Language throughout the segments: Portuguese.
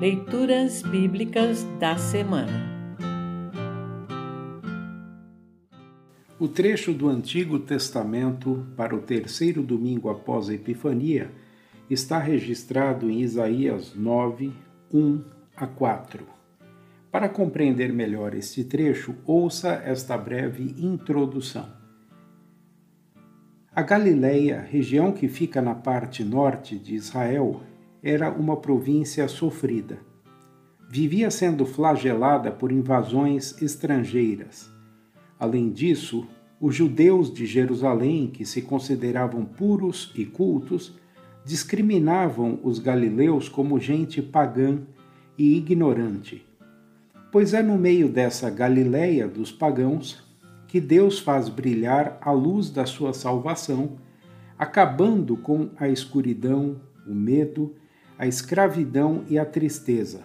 Leituras Bíblicas da Semana O trecho do Antigo Testamento para o terceiro domingo após a Epifania está registrado em Isaías 9, 1 a 4. Para compreender melhor este trecho, ouça esta breve introdução. A Galileia, região que fica na parte norte de Israel, era uma província sofrida. Vivia sendo flagelada por invasões estrangeiras. Além disso, os judeus de Jerusalém, que se consideravam puros e cultos, discriminavam os galileus como gente pagã e ignorante. Pois é no meio dessa Galileia dos pagãos que Deus faz brilhar a luz da sua salvação, acabando com a escuridão, o medo a escravidão e a tristeza.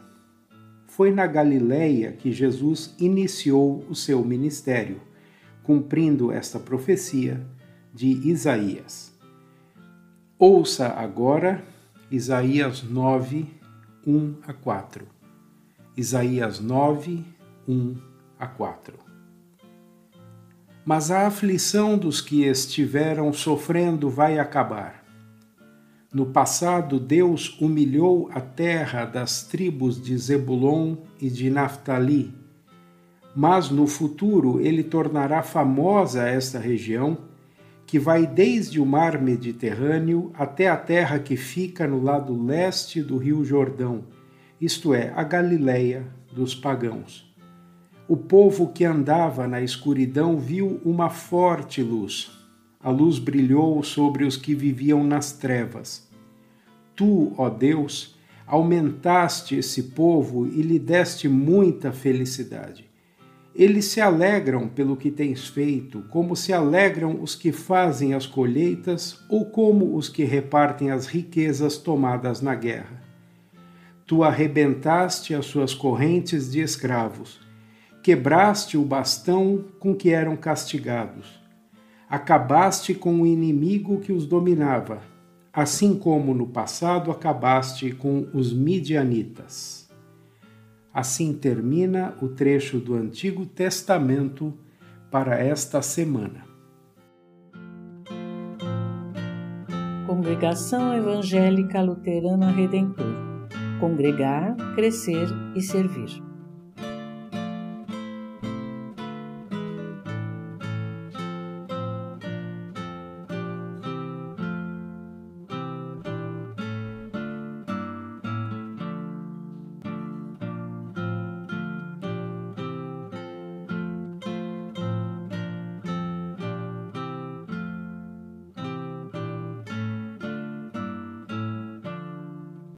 Foi na Galiléia que Jesus iniciou o seu ministério, cumprindo esta profecia de Isaías. Ouça agora Isaías 9, 1 a 4. Isaías 9, 1 a 4. Mas a aflição dos que estiveram sofrendo vai acabar no passado, Deus humilhou a terra das tribos de Zebulon e de Naphtali, mas no futuro ele tornará famosa esta região, que vai desde o mar Mediterrâneo até a terra que fica no lado leste do rio Jordão, isto é, a Galileia dos pagãos. O povo que andava na escuridão viu uma forte luz a luz brilhou sobre os que viviam nas trevas. Tu, ó Deus, aumentaste esse povo e lhe deste muita felicidade. Eles se alegram pelo que tens feito, como se alegram os que fazem as colheitas ou como os que repartem as riquezas tomadas na guerra. Tu arrebentaste as suas correntes de escravos, quebraste o bastão com que eram castigados acabaste com o inimigo que os dominava, assim como no passado acabaste com os midianitas. Assim termina o trecho do Antigo Testamento para esta semana. Congregação Evangélica Luterana Redentor Congregar, Crescer e Servir.